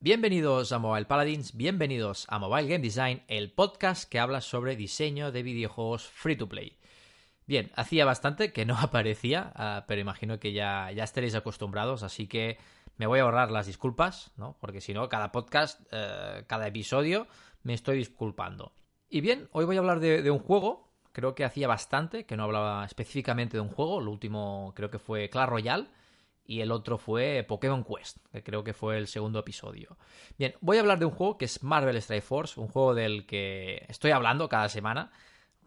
Bienvenidos a Mobile Paladins, bienvenidos a Mobile Game Design, el podcast que habla sobre diseño de videojuegos free to play. Bien, hacía bastante que no aparecía, uh, pero imagino que ya, ya estaréis acostumbrados, así que me voy a ahorrar las disculpas, ¿no? Porque si no, cada podcast, uh, cada episodio, me estoy disculpando. Y bien, hoy voy a hablar de, de, un juego, creo que hacía bastante que no hablaba específicamente de un juego, lo último creo que fue Clash Royale, y el otro fue Pokémon Quest, que creo que fue el segundo episodio. Bien, voy a hablar de un juego que es Marvel Strike Force, un juego del que estoy hablando cada semana,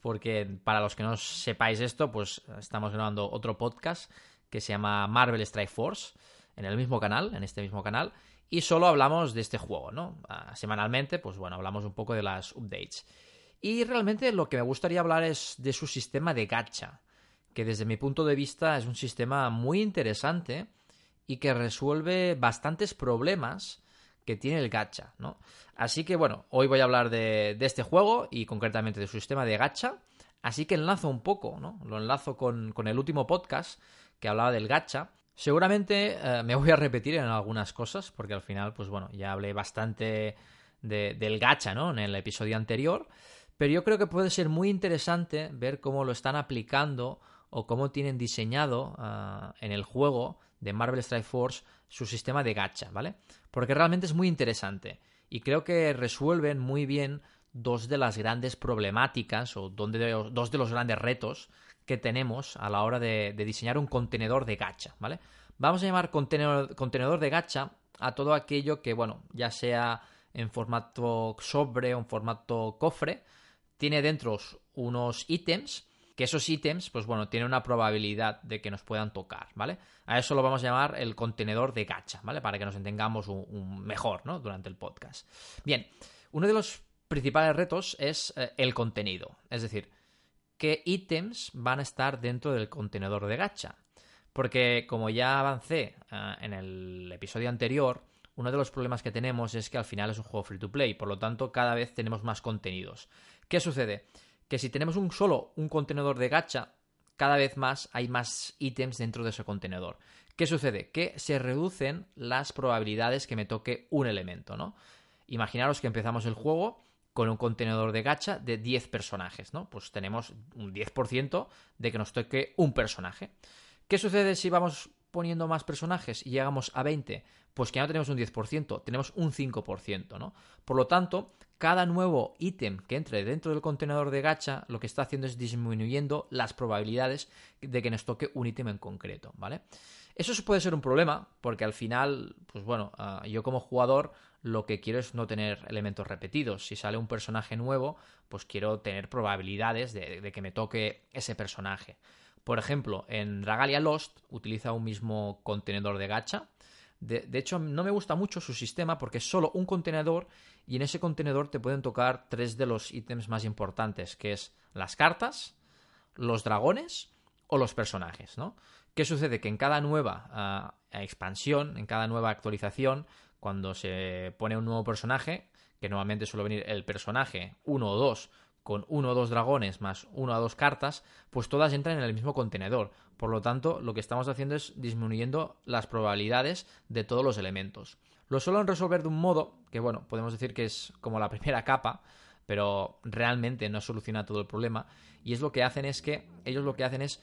porque para los que no sepáis esto, pues estamos grabando otro podcast que se llama Marvel Strike Force, en el mismo canal, en este mismo canal, y solo hablamos de este juego, ¿no? Ah, semanalmente, pues bueno, hablamos un poco de las updates. Y realmente lo que me gustaría hablar es de su sistema de gacha que desde mi punto de vista es un sistema muy interesante y que resuelve bastantes problemas que tiene el gacha, ¿no? Así que bueno, hoy voy a hablar de, de, este juego y concretamente de su sistema de gacha, así que enlazo un poco, ¿no? Lo enlazo con, con el último podcast que hablaba del gacha. Seguramente eh, me voy a repetir en algunas cosas, porque al final, pues bueno, ya hablé bastante de, del gacha, ¿no? En el episodio anterior, pero yo creo que puede ser muy interesante ver cómo lo están aplicando o cómo tienen diseñado uh, en el juego de Marvel Strike Force su sistema de gacha, ¿vale? Porque realmente es muy interesante y creo que resuelven muy bien dos de las grandes problemáticas o dos de los grandes retos que tenemos a la hora de, de diseñar un contenedor de gacha, ¿vale? Vamos a llamar contenedor, contenedor de gacha a todo aquello que, bueno, ya sea en formato sobre o en formato cofre, tiene dentro unos ítems que esos ítems, pues bueno, tienen una probabilidad de que nos puedan tocar, ¿vale? A eso lo vamos a llamar el contenedor de gacha, ¿vale? Para que nos entendamos un, mejor, ¿no? Durante el podcast. Bien, uno de los principales retos es eh, el contenido, es decir, qué ítems van a estar dentro del contenedor de gacha. Porque como ya avancé uh, en el episodio anterior, uno de los problemas que tenemos es que al final es un juego free to play, por lo tanto cada vez tenemos más contenidos. ¿Qué sucede? Que si tenemos un solo un contenedor de gacha, cada vez más hay más ítems dentro de ese contenedor. ¿Qué sucede? Que se reducen las probabilidades que me toque un elemento, ¿no? Imaginaros que empezamos el juego con un contenedor de gacha de 10 personajes, ¿no? Pues tenemos un 10% de que nos toque un personaje. ¿Qué sucede si vamos poniendo más personajes y llegamos a 20? Pues que ya no tenemos un 10%, tenemos un 5%, ¿no? Por lo tanto, cada nuevo ítem que entre dentro del contenedor de gacha lo que está haciendo es disminuyendo las probabilidades de que nos toque un ítem en concreto, ¿vale? Eso puede ser un problema porque al final, pues bueno, uh, yo como jugador lo que quiero es no tener elementos repetidos. Si sale un personaje nuevo, pues quiero tener probabilidades de, de que me toque ese personaje. Por ejemplo, en Dragalia Lost utiliza un mismo contenedor de gacha. De, hecho, no me gusta mucho su sistema porque es solo un contenedor y en ese contenedor te pueden tocar tres de los ítems más importantes, que es las cartas, los dragones o los personajes, ¿no? ¿Qué sucede? Que en cada nueva uh, expansión, en cada nueva actualización, cuando se pone un nuevo personaje, que normalmente suele venir el personaje uno o dos con uno o dos dragones más una o dos cartas, pues todas entran en el mismo contenedor. Por lo tanto, lo que estamos haciendo es disminuyendo las probabilidades de todos los elementos. Lo suelen resolver de un modo que, bueno, podemos decir que es como la primera capa, pero realmente no soluciona todo el problema. Y es lo que hacen es que ellos lo que hacen es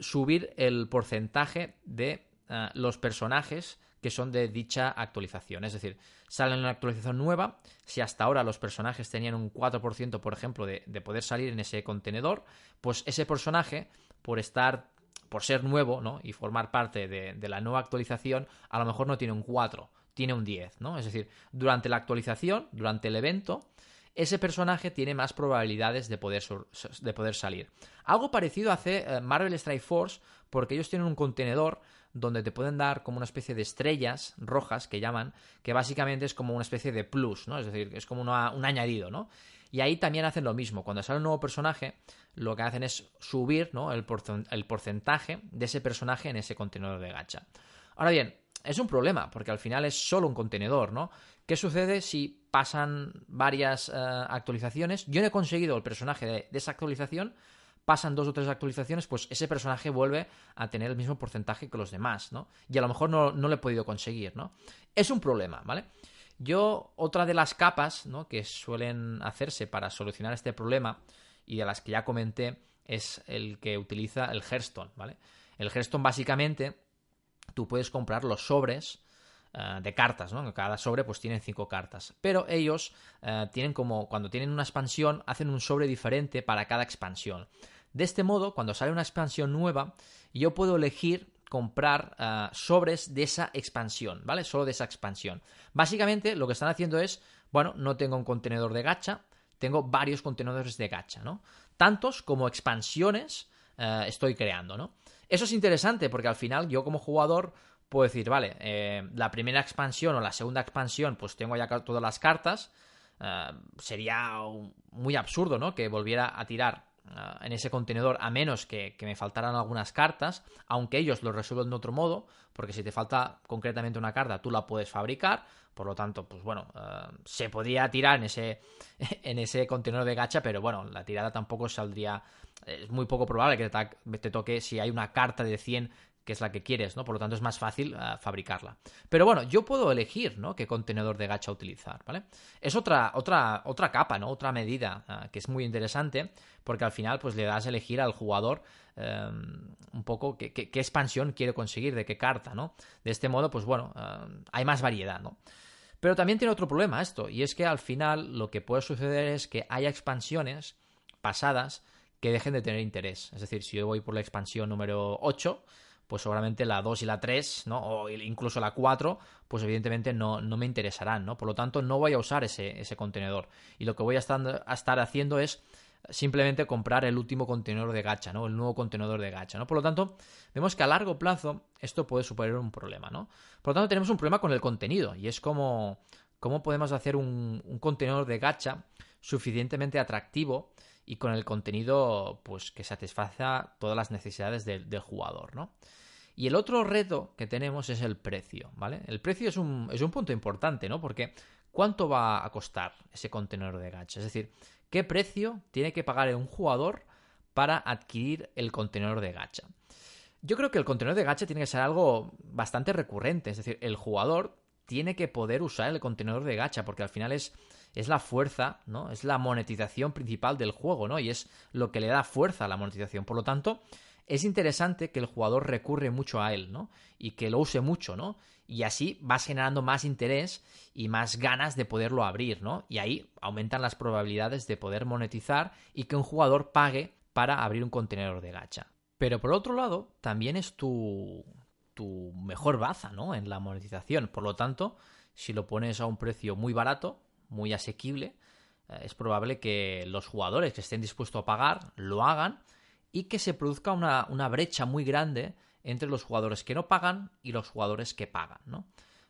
subir el porcentaje de uh, los personajes que son de dicha actualización. Es decir, salen una actualización nueva. Si hasta ahora los personajes tenían un 4%, por ejemplo, de, de poder salir en ese contenedor, pues ese personaje, por estar por ser nuevo ¿no? y formar parte de, la nueva actualización, a lo mejor no tiene un 4, tiene un 10, ¿no? Es decir, durante la actualización, durante el evento, ese personaje tiene más probabilidades de poder, de poder salir. Algo parecido hace eh, Marvel Strike Force, porque ellos tienen un contenedor donde te pueden dar como una especie de estrellas rojas que llaman, que básicamente es como una especie de plus, ¿no? Es decir, es como un añadido, ¿no? Y ahí también hacen lo mismo. Cuando sale un nuevo personaje, lo que hacen es subir ¿no? el, porcentaje de ese personaje en ese contenedor de gacha. Ahora bien, es un problema, porque al final es solo un contenedor, ¿no? ¿Qué sucede si pasan varias eh, actualizaciones? Yo no he conseguido el personaje de, esa actualización, pasan dos o tres actualizaciones, pues ese personaje vuelve a tener el mismo porcentaje que los demás, ¿no? Y a lo mejor no, no lo he podido conseguir, ¿no? Es un problema, ¿vale? Yo, otra de las capas ¿no? que suelen hacerse para solucionar este problema, y de las que ya comenté, es el que utiliza el Hearthstone, ¿vale? El Hearthstone básicamente, tú puedes comprar los sobres eh, de cartas, ¿no? Cada sobre pues tiene cinco cartas. Pero ellos eh, tienen como, cuando tienen una expansión, hacen un sobre diferente para cada expansión. De este modo, cuando sale una expansión nueva, yo puedo elegir comprar ah, sobres de esa expansión, ¿vale? Solo de esa expansión. Básicamente lo que están haciendo es, bueno, no tengo un contenedor de gacha, tengo varios contenedores de gacha, ¿no? Tantos como expansiones ah, estoy creando, ¿no? Eso es interesante porque al final yo como jugador puedo decir, vale, eh, la primera expansión o la segunda expansión, pues tengo ya todas las cartas. Ah, sería muy absurdo, ¿no? Que volviera a tirar en ese contenedor a menos que, me faltaran algunas cartas, aunque ellos lo resuelven de otro modo, porque si te falta concretamente una carta, tú la puedes fabricar, por lo tanto, pues bueno, eh, se podría tirar en ese, en ese contenedor de gacha, pero bueno, la tirada tampoco saldría, es muy poco probable que te, te toque si hay una carta de 100 que es la que quieres, ¿no? Por lo tanto es más fácil eh, fabricarla. Pero bueno, yo puedo elegir, ¿no? Qué contenedor de gacha utilizar, ¿vale? Es otra, otra, otra capa, ¿no? Otra medida eh, que es muy interesante porque al final pues le das a elegir al jugador eh, un poco qué, expansión quiere conseguir, de qué carta, ¿no? De este modo, pues bueno, hay más variedad, ¿no? Pero también tiene otro problema esto, y es que al final lo que puede suceder es que haya expansiones pasadas que dejen de tener interés. Es decir, si yo voy por la expansión número 8, pues seguramente la 2 y la 3, ¿no? O incluso la 4, pues evidentemente no, no me interesarán, ¿no? Por lo tanto, no voy a usar ese, ese contenedor. Y lo que voy a estar, a estar haciendo es simplemente comprar el último contenedor de gacha, ¿no? El nuevo contenedor de gacha, ¿no? Por lo tanto, vemos que a largo plazo esto puede suponer un problema, ¿no? Por lo tanto, tenemos un problema con el contenido y es como cómo podemos hacer un, un contenedor de gacha suficientemente atractivo y con el contenido pues que satisfaza todas las necesidades del, jugador, ¿no? Y el otro reto que tenemos es el precio, ¿vale? El precio es un, es un punto importante, ¿no? Porque ¿cuánto va a costar ese contenedor de gacha? Es decir, ¿qué precio tiene que pagar un jugador para adquirir el contenedor de gacha? Yo creo que el contenedor de gacha tiene que ser algo bastante recurrente, es decir, el jugador tiene que poder usar el contenedor de gacha, porque al final es es la fuerza, ¿no? Es la monetización principal del juego, ¿no? Y es lo que le da fuerza a la monetización. Por lo tanto, es interesante que el jugador recurre mucho a él, ¿no? Y que lo use mucho, ¿no? Y así vas generando más interés y más ganas de poderlo abrir, ¿no? Y ahí aumentan las probabilidades de poder monetizar y que un jugador pague para abrir un contenedor de gacha. Pero por otro lado, también es tu, tu mejor baza, ¿no? En la monetización. Por lo tanto, si lo pones a un precio muy barato, muy asequible, eh, es probable que los jugadores que estén dispuestos a pagar lo hagan y que se produzca una, brecha muy grande entre los jugadores que no pagan y los jugadores que pagan, ¿no?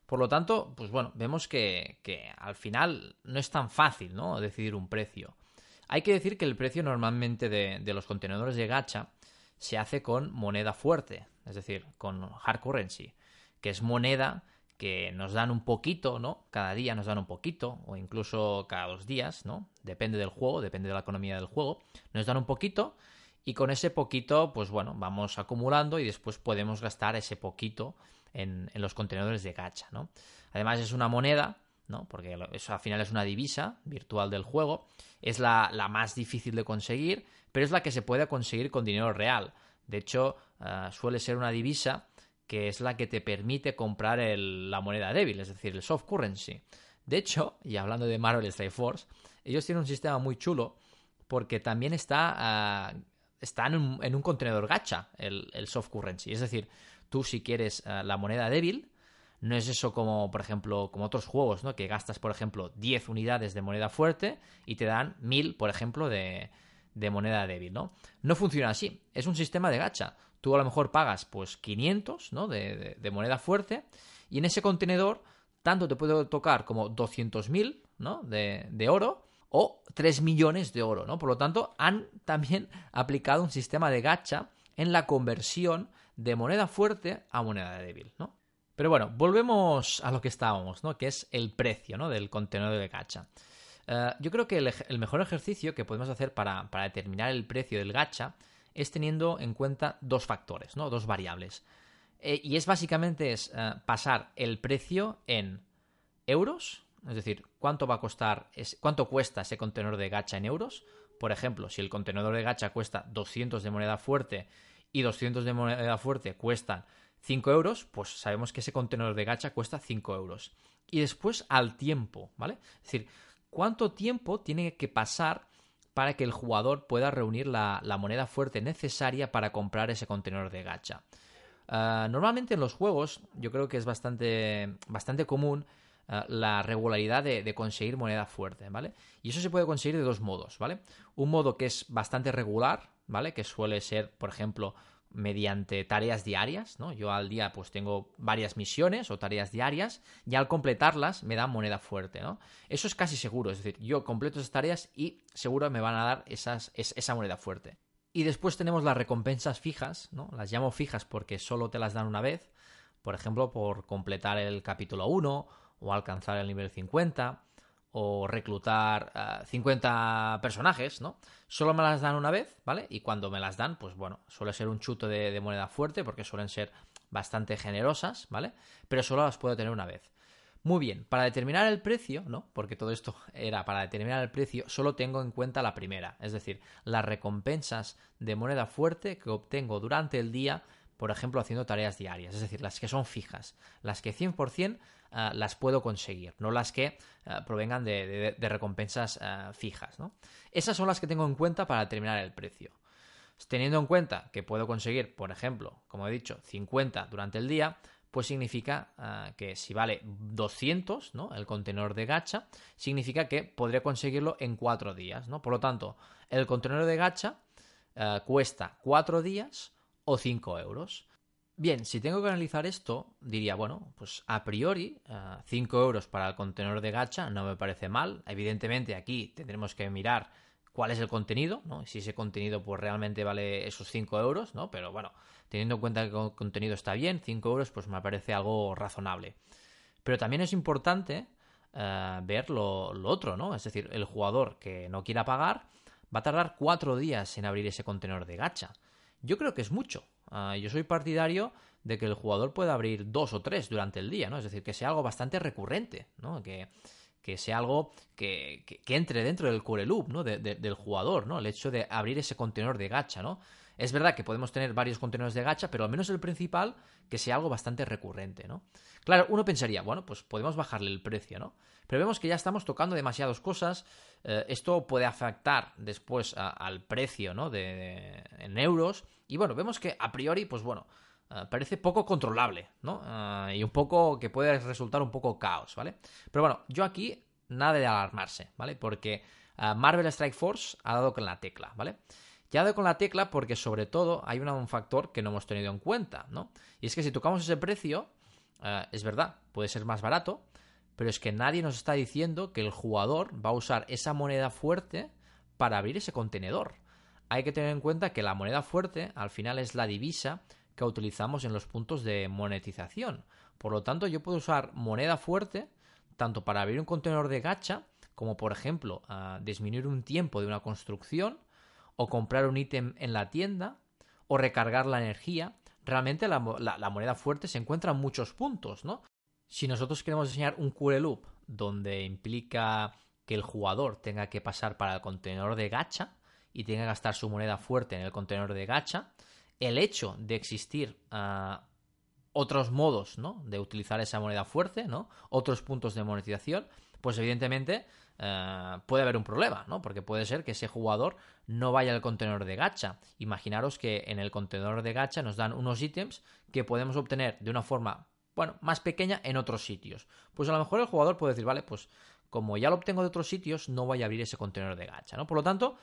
Por lo tanto, pues bueno, vemos que, al final no es tan fácil, ¿no? Decidir un precio. Hay que decir que el precio normalmente de, de los contenedores de gacha se hace con moneda fuerte, es decir, con hard currency, que es moneda que nos dan un poquito, ¿no? Cada día nos dan un poquito, o incluso cada dos días, ¿no? Depende del juego, depende de la economía del juego. Nos dan un poquito y con ese poquito, pues bueno, vamos acumulando y después podemos gastar ese poquito en, los contenedores de gacha, ¿no? Además es una moneda, ¿no? Porque eso al final es una divisa virtual del juego. Es la, más difícil de conseguir, pero es la que se puede conseguir con dinero real. De hecho, ah, suele ser una divisa que es la que te permite comprar la moneda débil, es decir, el soft currency. De hecho, y hablando de Marvel Strike Force, ellos tienen un sistema muy chulo porque también está, ah, en, un, contenedor gacha el, soft currency. Es decir, tú si quieres ah, la moneda débil, no es eso como, por ejemplo, como otros juegos, ¿no? Que gastas, por ejemplo, 10 unidades de moneda fuerte y te dan 1000, por ejemplo, de, de moneda débil, ¿no? No funciona así. Es un sistema de gacha tú a lo mejor pagas pues 500 ¿no? de, moneda fuerte y en ese contenedor tanto te puede tocar como 200.000 ¿no? de, de oro o 3 millones de oro, ¿no? Por lo tanto, han también aplicado un sistema de gacha en la conversión de moneda fuerte a moneda débil, ¿no? Pero bueno, volvemos a lo que estábamos, ¿no? Que es el precio, ¿no? Del contenedor de gacha. Eh, yo creo que el, mejor ejercicio que podemos hacer para, determinar el precio del gacha es teniendo en cuenta dos factores, ¿no? Dos variables. Eh, y es básicamente es eh, pasar el precio en euros, es decir, cuánto va a costar, cuánto cuesta ese contenedor de gacha en euros. Por ejemplo, si el contenedor de gacha cuesta 200 de moneda fuerte y 200 de moneda fuerte cuestan 5 euros, pues sabemos que ese contenedor de gacha cuesta 5 euros. Y después al tiempo, ¿vale? Es decir, ¿cuánto tiempo tiene que pasar para que el jugador pueda reunir la, moneda fuerte necesaria para comprar ese contenedor de gacha? Ah, normalmente en los juegos yo creo que es bastante, bastante común ah, la regularidad de, de, conseguir moneda fuerte, ¿vale? Y eso se puede conseguir de dos modos, ¿vale? Un modo que es bastante regular, ¿vale? Que suele ser, por ejemplo, mediante tareas diarias, ¿no? Yo al día pues tengo varias misiones o tareas diarias y al completarlas me dan moneda fuerte, ¿no? Eso es casi seguro, es decir, yo completo esas tareas y seguro me van a dar esas, esa moneda fuerte. Y después tenemos las recompensas fijas, ¿no? Las llamo fijas porque solo te las dan una vez, por ejemplo, por completar el capítulo 1 o alcanzar el nivel 50 o reclutar 50 eh, personajes, ¿no? Solo me las dan una vez, ¿vale? Y cuando me las dan, pues bueno, suele ser un chuto de, moneda fuerte porque suelen ser bastante generosas, ¿vale? Pero solo las puedo tener una vez. Muy bien, para determinar el precio, ¿no? Porque todo esto era para determinar el precio, solo tengo en cuenta la primera, es decir, las recompensas de moneda fuerte que obtengo durante el día, por ejemplo, haciendo tareas diarias, es decir, las que son fijas, las que 100% eh, las puedo conseguir, no las que eh, provengan de, recompensas eh, fijas. Esas son las que tengo en cuenta para determinar el precio. Teniendo en cuenta que puedo conseguir, por ejemplo, como he dicho, 50 durante el día, pues significa que si vale 200, ¿no? El contenedor de gacha, significa que podré conseguirlo en 4 días, ¿no? Por lo tanto, el contenedor de gacha cuesta 4 días o 5 euros. Bien, si tengo que analizar esto, diría, bueno, pues a priori, 5 euros para el contenedor de gacha no me parece mal. Evidentemente aquí tendremos que mirar cuál es el contenido, ¿no? Si ese contenido pues realmente vale esos 5 euros, ¿no? Pero bueno, teniendo en cuenta que el contenido está bien, 5 euros pues me parece algo razonable. Pero también es importante eh, ver lo, lo, otro, ¿no? Es decir, el jugador que no quiera pagar va a tardar 4 días en abrir ese contenedor de gacha. Yo creo que es mucho. Ah, yo soy partidario de que el jugador pueda abrir dos o tres durante el día, ¿no? Es decir, que sea algo bastante recurrente, ¿no? Que, sea algo que, entre dentro del core loop, ¿no? del jugador, ¿no? El hecho de abrir ese contenedor de gacha, ¿no? Es verdad que podemos tener varios contenedores de gacha, pero al menos el principal que sea algo bastante recurrente, ¿no? Claro, uno pensaría, bueno, pues podemos bajarle el precio, ¿no? Pero vemos que ya estamos tocando demasiadas cosas. Eh, esto puede afectar después al precio, ¿no? De, en euros. Y bueno, vemos que a priori, pues bueno, eh, parece poco controlable, ¿no? Eh, y un poco que puede resultar un poco caos, ¿vale? Pero bueno, yo aquí nada de alarmarse, ¿vale? Porque Marvel Strike Force ha dado con la tecla, ¿vale? Ya dado con la tecla porque sobre todo hay un factor que no hemos tenido en cuenta, ¿no? Y es que si tocamos ese precio, es verdad, puede ser más barato, pero es que nadie nos está diciendo que el jugador va a usar esa moneda fuerte para abrir ese contenedor hay que tener en cuenta que la moneda fuerte al final es la divisa que utilizamos en los puntos de monetización. Por lo tanto, yo puedo usar moneda fuerte tanto para abrir un contenedor de gacha, como por ejemplo disminuir un tiempo de una construcción, o comprar un ítem en la tienda, o recargar la energía. Realmente la, moneda fuerte se encuentra en muchos puntos, ¿no? Si nosotros queremos diseñar un core loop donde implica que el jugador tenga que pasar para el contenedor de gacha, y tiene que gastar su moneda fuerte en el contenedor de gacha, el hecho de existir ah, otros modos ¿no? de utilizar esa moneda fuerte, ¿no? otros puntos de monetización, pues evidentemente ah, puede haber un problema, ¿no? Porque puede ser que ese jugador no vaya al contenedor de gacha. Imaginaros que en el contenedor de gacha nos dan unos ítems que podemos obtener de una forma, bueno, más pequeña en otros sitios. Pues a lo mejor el jugador puede decir, vale, pues como ya lo obtengo de otros sitios, no voy a abrir ese contenedor de gacha. Por lo tanto,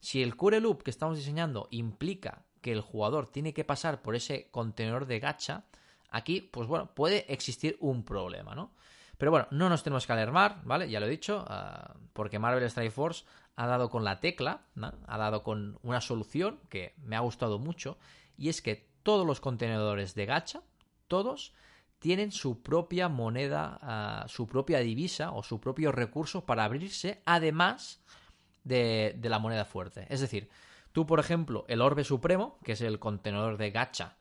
Si el core loop que estamos diseñando implica que el jugador tiene que pasar por ese contenedor de gacha, aquí, pues bueno, puede existir un problema, ¿no? Pero bueno, no nos tenemos que alarmar, ¿vale? Ya lo he dicho, ah, porque Marvel Strike Force ha dado con la tecla, ¿no? ha dado con una solución que me ha gustado mucho, y es que todos los contenedores de gacha, todos, tienen su propia moneda, ah, su propia divisa o su propio recurso para abrirse, además de, la moneda fuerte. Es decir, tú, por ejemplo, el Orbe Supremo, que es el contenedor de gacha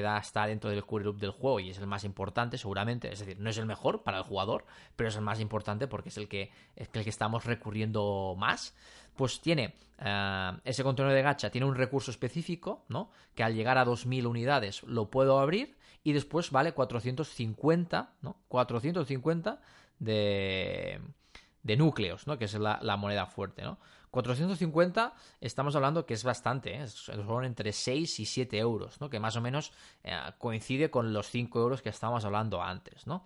da está dentro del loop del juego y es el más importante seguramente, es decir, no es el mejor para el jugador, pero es el más importante porque es el que, es el que estamos recurriendo más, pues tiene eh, ese contenedor de gacha, tiene un recurso específico, ¿no? Que al llegar a 2000 unidades lo puedo abrir y después vale 450, ¿no? 450 de, de núcleos, ¿no? Que es la, moneda fuerte, ¿no? 450 estamos hablando que es bastante, ¿eh? son entre 6 y 7 euros, ¿no? que más o menos eh, coincide con los 5 euros que estábamos hablando antes. ¿no?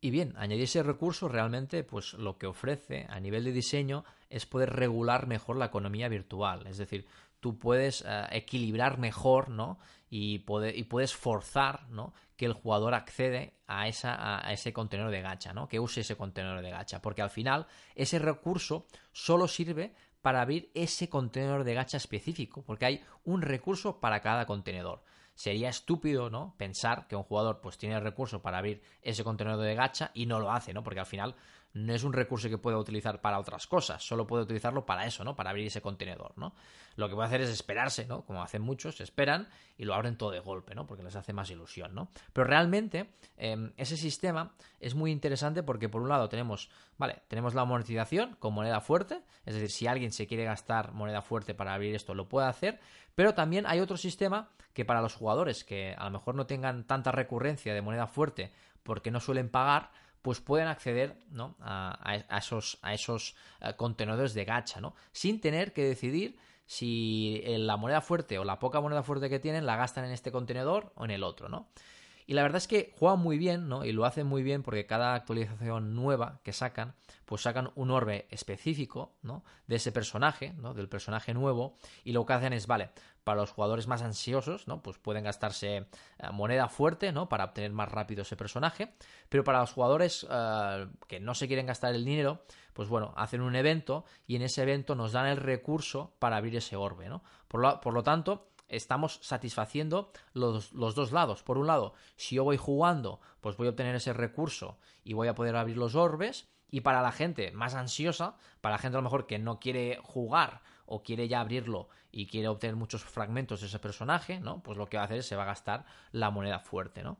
Y bien, añadir ese recurso realmente, pues lo que ofrece a nivel de diseño es poder regular mejor la economía virtual. Es decir, tú puedes eh, equilibrar mejor, ¿no? Y, y, puedes forzar, ¿no? Que el jugador accede a, esa, a ese contenedor de gacha, ¿no? Que use ese contenedor de gacha. Porque al final, ese recurso solo sirve para abrir ese contenedor de gacha específico, porque hay un recurso para cada contenedor. Sería estúpido, ¿no? Pensar que un jugador pues tiene el recurso para abrir ese contenedor de gacha y no lo hace, ¿no? Porque al final no es un recurso que pueda utilizar para otras cosas, solo puede utilizarlo para eso, ¿no? Para abrir ese contenedor, ¿no? Lo que puede hacer es esperarse, ¿no? Como hacen muchos, esperan y lo abren todo de golpe, ¿no? Porque les hace más ilusión, ¿no? Pero realmente em, ese sistema es muy interesante porque por un lado tenemos, vale, tenemos la monetización con moneda fuerte, es decir, si alguien se quiere gastar moneda fuerte para abrir esto, lo puede hacer, pero también hay otro sistema que para los jugadores que a lo mejor no tengan tanta recurrencia de moneda fuerte porque no suelen pagar, pues pueden acceder ¿no? a, esos, a esos eh, contenedores de gacha, ¿no? Sin tener que decidir si la moneda fuerte o la poca moneda fuerte que tienen la gastan en este contenedor o en el otro, ¿no? Y la verdad es que juegan muy bien, ¿no? Y lo hacen muy bien porque cada actualización nueva que sacan, pues sacan un orbe específico, ¿no? De ese personaje, ¿no? Del personaje nuevo. Y lo que hacen es, vale, para los jugadores más ansiosos, ¿no? Pues pueden gastarse eh, moneda fuerte, ¿no? Para obtener más rápido ese personaje. Pero para los jugadores eh, que no se quieren gastar el dinero, pues bueno, hacen un evento y en ese evento nos dan el recurso para abrir ese orbe, ¿no? Por lo, por lo tanto, estamos satisfaciendo los, dos lados. Por un lado, si yo voy jugando, pues voy a obtener ese recurso y voy a poder abrir los orbes. Y para la gente más ansiosa, para la gente a lo mejor que no quiere jugar o quiere ya abrirlo y quiere obtener muchos fragmentos de ese personaje, ¿no? Pues lo que va a hacer es se va a gastar la moneda fuerte, ¿no?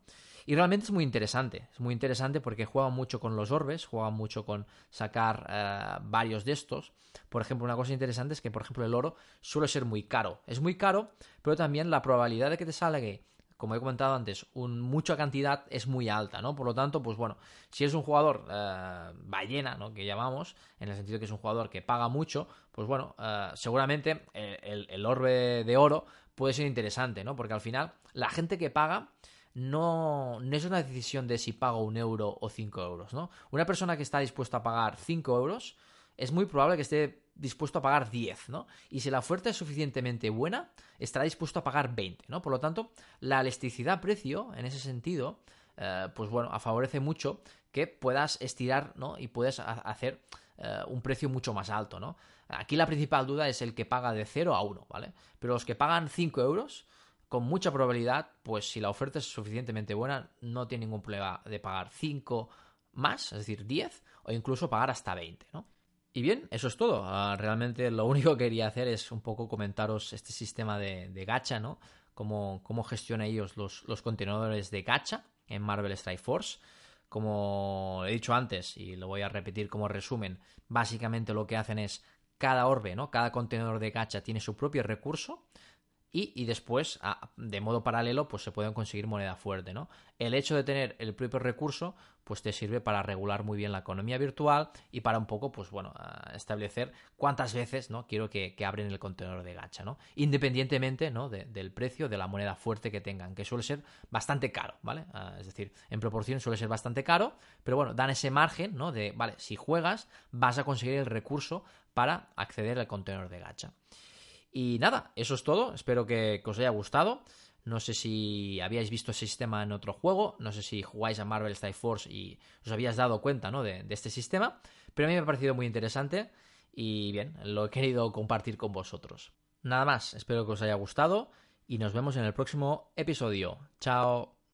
Y realmente es muy interesante, es muy interesante porque juega mucho con los orbes, juega mucho con sacar eh, varios de estos. Por ejemplo, una cosa interesante es que, por ejemplo, el oro suele ser muy caro. Es muy caro, pero también la probabilidad de que te salga como he comentado antes, un, mucha cantidad es muy alta, ¿no? Por lo tanto, pues bueno, si es un jugador eh, ballena, ¿no? Que llamamos, en el sentido que es un jugador que paga mucho, pues bueno, eh, seguramente el, el, orbe de oro puede ser interesante, ¿no? Porque al final, la gente que paga no, no es una decisión de si pago un euro o cinco euros, ¿no? Una persona que está dispuesta a pagar cinco euros es muy probable que esté dispuesto a pagar 10, ¿no? Y si la oferta es suficientemente buena, estará dispuesto a pagar 20, ¿no? Por lo tanto, la elasticidad-precio, en ese sentido, eh, pues bueno, favorece mucho que puedas estirar, ¿no? Y puedes hacer eh, un precio mucho más alto, ¿no? Aquí la principal duda es el que paga de 0 a 1, ¿vale? Pero los que pagan 5 euros con mucha probabilidad, pues si la oferta es suficientemente buena, no tiene ningún problema de pagar 5 más, es decir, 10, o incluso pagar hasta 20, ¿no? Y bien, eso es todo. Ah, realmente lo único que quería hacer es un poco comentaros este sistema de, gacha, ¿no? Cómo, cómo gestionan ellos los, los, contenedores de gacha en Marvel Strike Force. Como he dicho antes, y lo voy a repetir como resumen, básicamente lo que hacen es cada orbe, ¿no? Cada contenedor de gacha tiene su propio recurso y, después, de modo paralelo, pues se pueden conseguir moneda fuerte, ¿no? El hecho de tener el propio recurso, pues te sirve para regular muy bien la economía virtual y para un poco, pues bueno, establecer cuántas veces, ¿no? Quiero que, abren el contenedor de gacha, ¿no? Independientemente, ¿no? del precio de la moneda fuerte que tengan, que suele ser bastante caro, ¿vale? Es decir, en proporción suele ser bastante caro, pero bueno, dan ese margen, ¿no? De, vale, si juegas, vas a conseguir el recurso para acceder al contenedor de gacha. Y nada, eso es todo. Espero que, os haya gustado. No sé si habíais visto ese sistema en otro juego, no sé si jugáis a Marvel Strike Force y os habíais dado cuenta ¿no? de este sistema, pero a mí me ha parecido muy interesante y bien, lo he querido compartir con vosotros. Nada más, espero que os haya gustado y nos vemos en el próximo episodio. Chao.